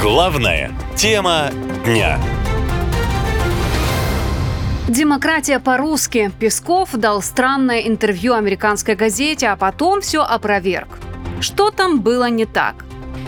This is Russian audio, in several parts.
Главная тема дня. Демократия по-русски. Песков дал странное интервью американской газете, а потом все опроверг. Что там было не так?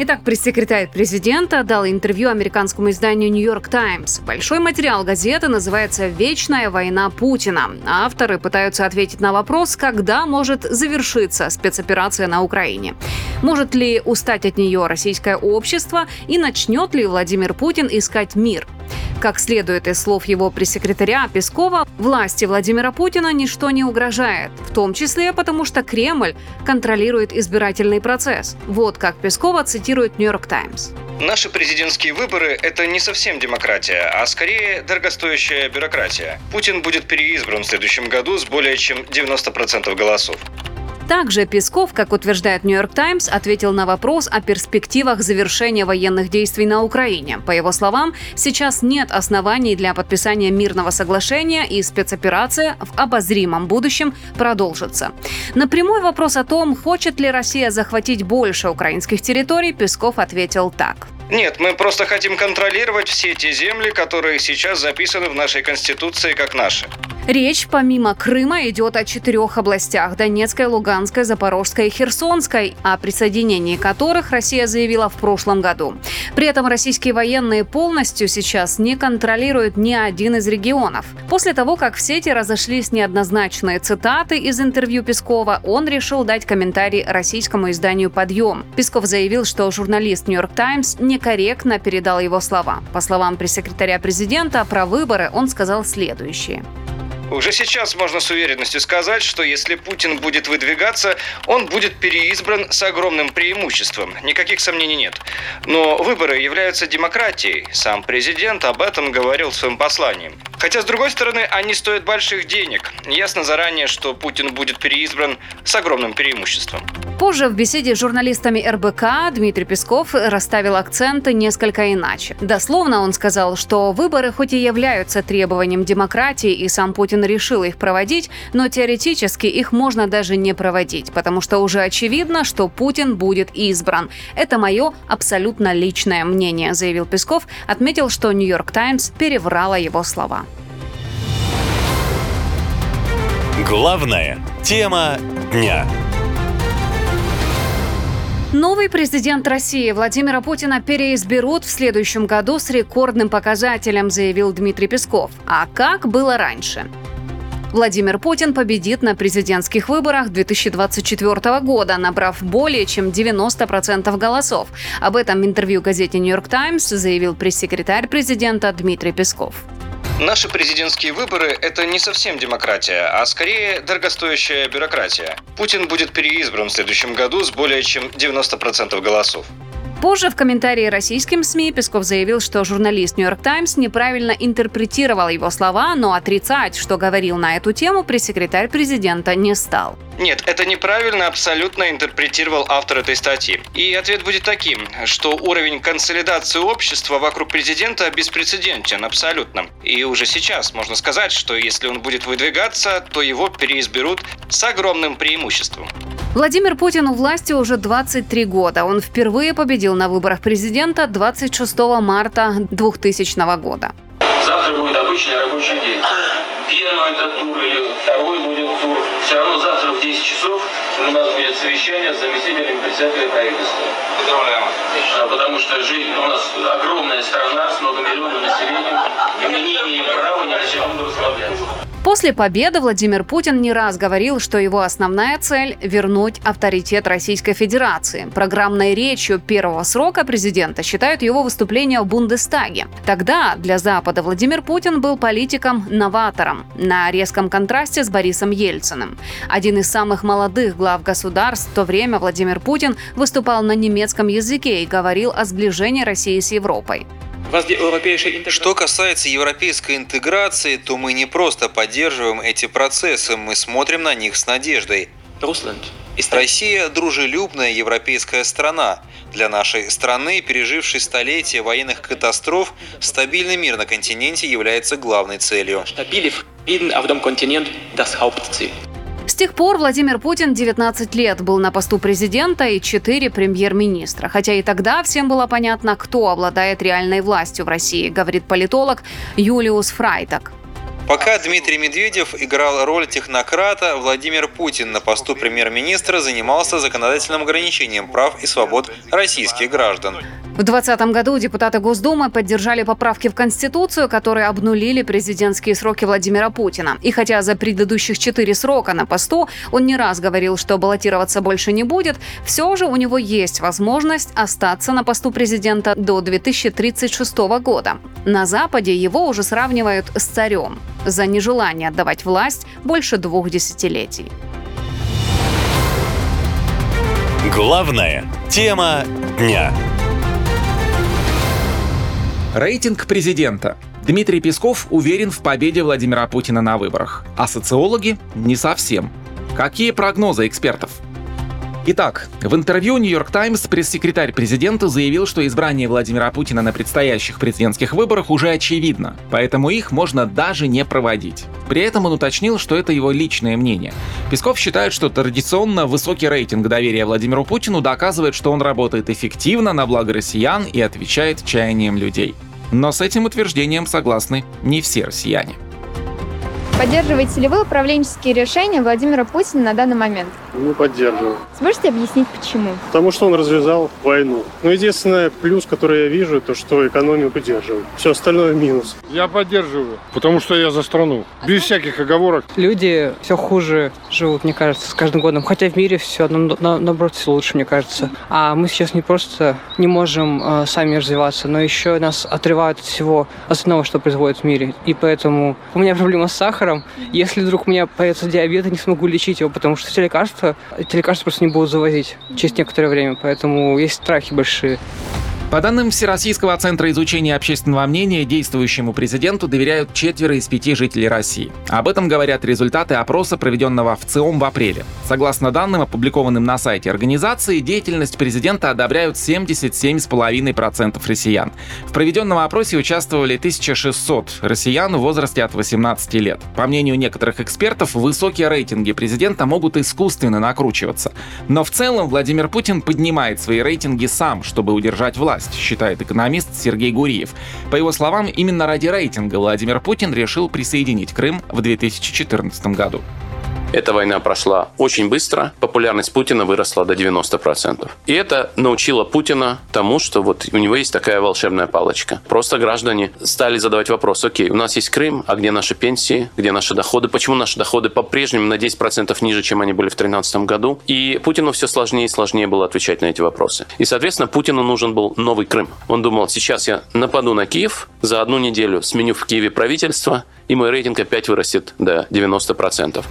Итак, пресс-секретарь президента дал интервью американскому изданию «Нью-Йорк Таймс». Большой материал газеты называется «Вечная война Путина». Авторы пытаются ответить на вопрос, когда может завершиться спецоперация на Украине. Может ли устать от нее российское общество и начнет ли Владимир Путин искать мир? Как следует из слов его пресс-секретаря Пескова, власти Владимира Путина ничто не угрожает, в том числе потому, что Кремль контролирует избирательный процесс. Вот как Пескова цитирует «Нью-Йорк Таймс». Наши президентские выборы – это не совсем демократия, а скорее дорогостоящая бюрократия. Путин будет переизбран в следующем году с более чем 90% голосов. Также Песков, как утверждает Нью-Йорк Таймс, ответил на вопрос о перспективах завершения военных действий на Украине. По его словам, сейчас нет оснований для подписания мирного соглашения и спецоперация в обозримом будущем продолжится. На прямой вопрос о том, хочет ли Россия захватить больше украинских территорий, Песков ответил так. Нет, мы просто хотим контролировать все те земли, которые сейчас записаны в нашей Конституции как наши. Речь помимо Крыма идет о четырех областях – Донецкой, Луганской, Запорожской и Херсонской, о присоединении которых Россия заявила в прошлом году. При этом российские военные полностью сейчас не контролируют ни один из регионов. После того, как в сети разошлись неоднозначные цитаты из интервью Пескова, он решил дать комментарий российскому изданию «Подъем». Песков заявил, что журналист «Нью-Йорк Таймс» некорректно передал его слова. По словам пресс-секретаря президента, про выборы он сказал следующее. Уже сейчас можно с уверенностью сказать, что если Путин будет выдвигаться, он будет переизбран с огромным преимуществом. Никаких сомнений нет. Но выборы являются демократией. Сам президент об этом говорил в своем послании. Хотя, с другой стороны, они стоят больших денег. Ясно заранее, что Путин будет переизбран с огромным преимуществом. Позже в беседе с журналистами РБК Дмитрий Песков расставил акценты несколько иначе. Дословно он сказал, что выборы хоть и являются требованием демократии, и сам Путин решил их проводить, но теоретически их можно даже не проводить, потому что уже очевидно, что Путин будет избран. Это мое абсолютно личное мнение, заявил Песков, отметил, что Нью-Йорк Таймс переврала его слова. Главная тема дня. Новый президент России Владимира Путина переизберут в следующем году с рекордным показателем, заявил Дмитрий Песков. А как было раньше? Владимир Путин победит на президентских выборах 2024 года, набрав более чем 90% голосов. Об этом в интервью газете «Нью-Йорк Таймс» заявил пресс-секретарь президента Дмитрий Песков. Наши президентские выборы – это не совсем демократия, а скорее дорогостоящая бюрократия. Путин будет переизбран в следующем году с более чем 90% голосов. Позже в комментарии российским СМИ Песков заявил, что журналист «Нью-Йорк Таймс» неправильно интерпретировал его слова, но отрицать, что говорил на эту тему, пресс-секретарь президента не стал. Нет, это неправильно абсолютно интерпретировал автор этой статьи. И ответ будет таким, что уровень консолидации общества вокруг президента беспрецедентен абсолютно. И уже сейчас можно сказать, что если он будет выдвигаться, то его переизберут с огромным преимуществом. Владимир Путин у власти уже 23 года. Он впервые победил на выборах президента 26 марта 2000 года. Завтра будет обычный рабочий день. Первый этот тур или второй будет тур. Все равно завтра в 10 у нас будет совещание с заместителем председателя правительства. Поздравляем. Потому что жизнь у нас огромная страна с многомиллионным населением, и мы не имеем права ни на секунду расслабляться. После победы Владимир Путин не раз говорил, что его основная цель – вернуть авторитет Российской Федерации. Программной речью первого срока президента считают его выступление в Бундестаге. Тогда для Запада Владимир Путин был политиком-новатором на резком контрасте с Борисом Ельциным. Один из самых молодых глав государств в то время Владимир Путин выступал на немецком языке и говорил о сближении России с Европой. Что касается европейской интеграции, то мы не просто поддерживаем эти процессы, мы смотрим на них с надеждой. Россия – дружелюбная европейская страна. Для нашей страны, пережившей столетия военных катастроф, стабильный мир на континенте является главной целью. С тех пор Владимир Путин 19 лет был на посту президента и 4 премьер-министра. Хотя и тогда всем было понятно, кто обладает реальной властью в России, говорит политолог Юлиус Фрайтак. Пока Дмитрий Медведев играл роль технократа, Владимир Путин на посту премьер-министра занимался законодательным ограничением прав и свобод российских граждан. В 2020 году депутаты Госдумы поддержали поправки в Конституцию, которые обнулили президентские сроки Владимира Путина. И хотя за предыдущих четыре срока на посту он не раз говорил, что баллотироваться больше не будет, все же у него есть возможность остаться на посту президента до 2036 года. На Западе его уже сравнивают с царем за нежелание отдавать власть больше двух десятилетий. Главная тема дня. Рейтинг президента. Дмитрий Песков уверен в победе Владимира Путина на выборах, а социологи – не совсем. Какие прогнозы экспертов? Итак, в интервью «Нью-Йорк Таймс» пресс-секретарь президента заявил, что избрание Владимира Путина на предстоящих президентских выборах уже очевидно, поэтому их можно даже не проводить. При этом он уточнил, что это его личное мнение. Песков считает, что традиционно высокий рейтинг доверия Владимиру Путину доказывает, что он работает эффективно на благо россиян и отвечает чаяниям людей. Но с этим утверждением согласны не все россияне. Поддерживаете ли вы управленческие решения Владимира Путина на данный момент? Не поддерживаю. Сможете объяснить, почему? Потому что он развязал войну. Но единственное плюс, который я вижу, то что экономию поддерживает. Все остальное минус. Я поддерживаю, потому что я за страну. Без всяких оговорок. Люди все хуже живут, мне кажется, с каждым годом. Хотя в мире все, на, на, наоборот, все лучше, мне кажется. А мы сейчас не просто не можем э, сами развиваться, но еще нас отрывают от всего остального, что происходит в мире. И поэтому у меня проблема с сахаром, сахаром. Если вдруг у меня появится диабет, я не смогу лечить его, потому что все лекарства, эти лекарства просто не будут завозить через некоторое время. Поэтому есть страхи большие. По данным Всероссийского центра изучения общественного мнения, действующему президенту доверяют четверо из пяти жителей России. Об этом говорят результаты опроса, проведенного в ЦИОМ в апреле. Согласно данным, опубликованным на сайте организации, деятельность президента одобряют 77,5% россиян. В проведенном опросе участвовали 1600 россиян в возрасте от 18 лет. По мнению некоторых экспертов, высокие рейтинги президента могут искусственно накручиваться. Но в целом Владимир Путин поднимает свои рейтинги сам, чтобы удержать власть власть, считает экономист Сергей Гуриев. По его словам, именно ради рейтинга Владимир Путин решил присоединить Крым в 2014 году. Эта война прошла очень быстро, популярность Путина выросла до 90%. И это научило Путина тому, что вот у него есть такая волшебная палочка. Просто граждане стали задавать вопрос, окей, у нас есть Крым, а где наши пенсии, где наши доходы, почему наши доходы по-прежнему на 10% ниже, чем они были в 2013 году. И Путину все сложнее и сложнее было отвечать на эти вопросы. И, соответственно, Путину нужен был новый Крым. Он думал, сейчас я нападу на Киев, за одну неделю сменю в Киеве правительство, и мой рейтинг опять вырастет до 90%.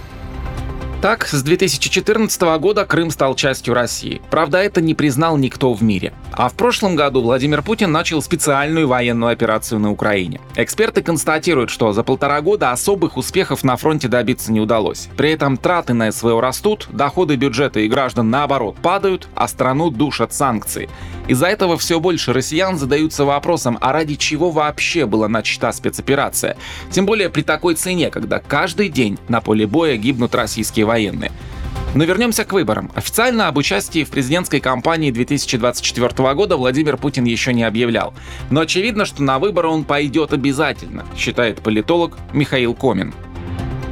Так, с 2014 года Крым стал частью России. Правда, это не признал никто в мире. А в прошлом году Владимир Путин начал специальную военную операцию на Украине. Эксперты констатируют, что за полтора года особых успехов на фронте добиться не удалось. При этом траты на СВО растут, доходы бюджета и граждан наоборот падают, а страну душат санкции. Из-за этого все больше россиян задаются вопросом, а ради чего вообще была начата спецоперация? Тем более при такой цене, когда каждый день на поле боя гибнут российские военные. Но вернемся к выборам. Официально об участии в президентской кампании 2024 года Владимир Путин еще не объявлял. Но очевидно, что на выборы он пойдет обязательно, считает политолог Михаил Комин.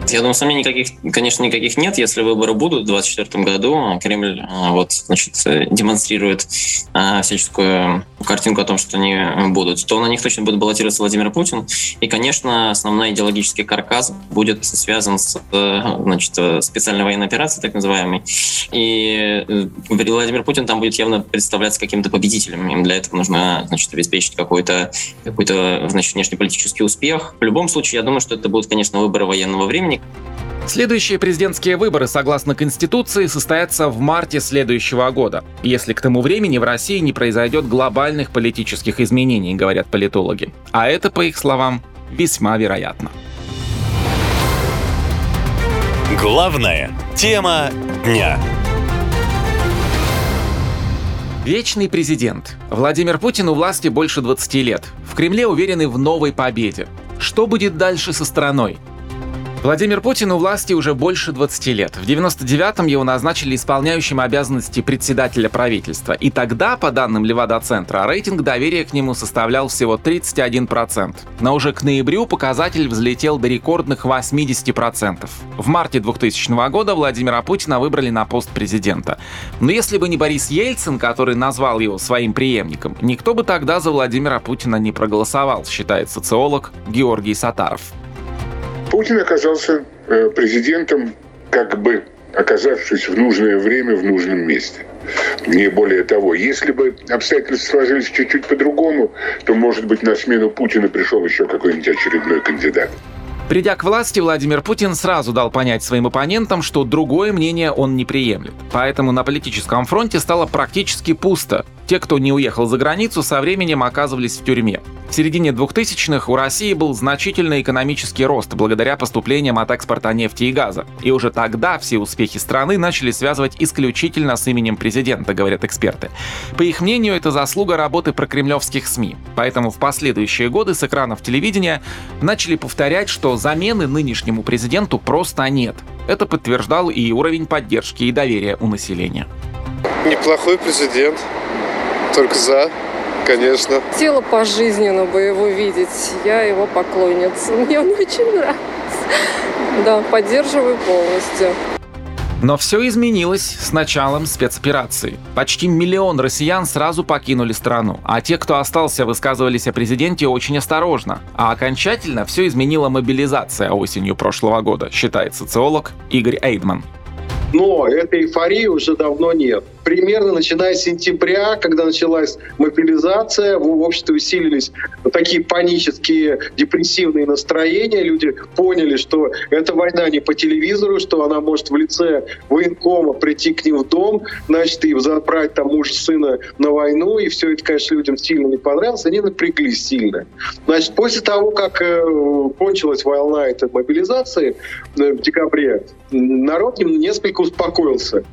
Я думаю, сомнений никаких, конечно, никаких нет. Если выборы будут в 2024 году, Кремль а, вот, значит, демонстрирует а, всяческую картинку о том, что они будут, то на них точно будет баллотироваться Владимир Путин. И, конечно, основной идеологический каркас будет связан с значит, специальной военной операцией, так называемой. И э, Владимир Путин там будет явно представляться каким-то победителем. Им для этого нужно значит, обеспечить какой-то какой значит, внешнеполитический успех. В любом случае, я думаю, что это будут, конечно, выборы военного времени, Следующие президентские выборы, согласно Конституции, состоятся в марте следующего года, если к тому времени в России не произойдет глобальных политических изменений, говорят политологи. А это, по их словам, весьма вероятно. Главная тема дня. Вечный президент. Владимир Путин у власти больше 20 лет. В Кремле уверены в новой победе. Что будет дальше со страной? Владимир Путин у власти уже больше 20 лет. В 99-м его назначили исполняющим обязанности председателя правительства. И тогда, по данным Левада-центра, рейтинг доверия к нему составлял всего 31%. Но уже к ноябрю показатель взлетел до рекордных 80%. В марте 2000 года Владимира Путина выбрали на пост президента. Но если бы не Борис Ельцин, который назвал его своим преемником, никто бы тогда за Владимира Путина не проголосовал, считает социолог Георгий Сатаров. Путин оказался э, президентом, как бы оказавшись в нужное время в нужном месте. Не более того, если бы обстоятельства сложились чуть-чуть по-другому, то, может быть, на смену Путина пришел еще какой-нибудь очередной кандидат. Придя к власти, Владимир Путин сразу дал понять своим оппонентам, что другое мнение он не приемлет. Поэтому на политическом фронте стало практически пусто. Те, кто не уехал за границу, со временем оказывались в тюрьме. Середине 2000-х у России был значительный экономический рост благодаря поступлениям от экспорта нефти и газа. И уже тогда все успехи страны начали связывать исключительно с именем президента, говорят эксперты. По их мнению, это заслуга работы прокремлевских СМИ. Поэтому в последующие годы с экранов телевидения начали повторять, что замены нынешнему президенту просто нет. Это подтверждал и уровень поддержки и доверия у населения. Неплохой президент, только за, конечно. Хотела пожизненно бы его видеть. Я его поклонница. Мне он очень нравится. Да, поддерживаю полностью. Но все изменилось с началом спецоперации. Почти миллион россиян сразу покинули страну, а те, кто остался, высказывались о президенте очень осторожно. А окончательно все изменила мобилизация осенью прошлого года, считает социолог Игорь Эйдман. Но этой эйфории уже давно нет примерно начиная с сентября, когда началась мобилизация, в обществе усилились такие панические, депрессивные настроения. Люди поняли, что эта война не по телевизору, что она может в лице военкома прийти к ним в дом, значит, и забрать там муж сына на войну. И все это, конечно, людям сильно не понравилось. Они напряглись сильно. Значит, после того, как э, кончилась волна этой мобилизации э, в декабре, народ несколько успокоился.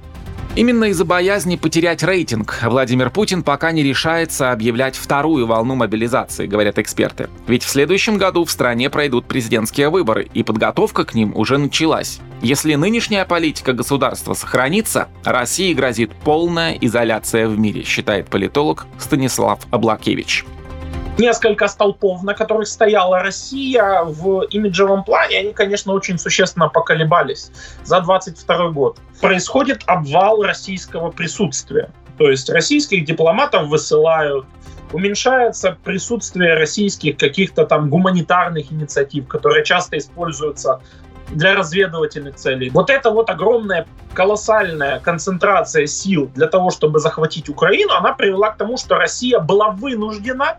Именно из-за боязни потерять рейтинг Владимир Путин пока не решается объявлять вторую волну мобилизации, говорят эксперты. Ведь в следующем году в стране пройдут президентские выборы, и подготовка к ним уже началась. Если нынешняя политика государства сохранится, России грозит полная изоляция в мире, считает политолог Станислав Аблакевич несколько столпов, на которых стояла Россия в имиджевом плане, они, конечно, очень существенно поколебались за 22 год. Происходит обвал российского присутствия. То есть российских дипломатов высылают, уменьшается присутствие российских каких-то там гуманитарных инициатив, которые часто используются для разведывательных целей. Вот эта вот огромная, колоссальная концентрация сил для того, чтобы захватить Украину, она привела к тому, что Россия была вынуждена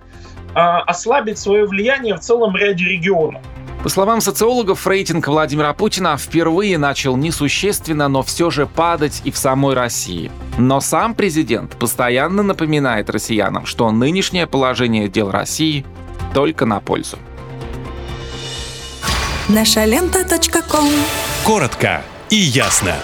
ослабить свое влияние в целом ряде регионов. По словам социологов, рейтинг Владимира Путина впервые начал несущественно, но все же падать и в самой России. Но сам президент постоянно напоминает россиянам, что нынешнее положение дел России только на пользу. Наша лента. Коротко и ясно.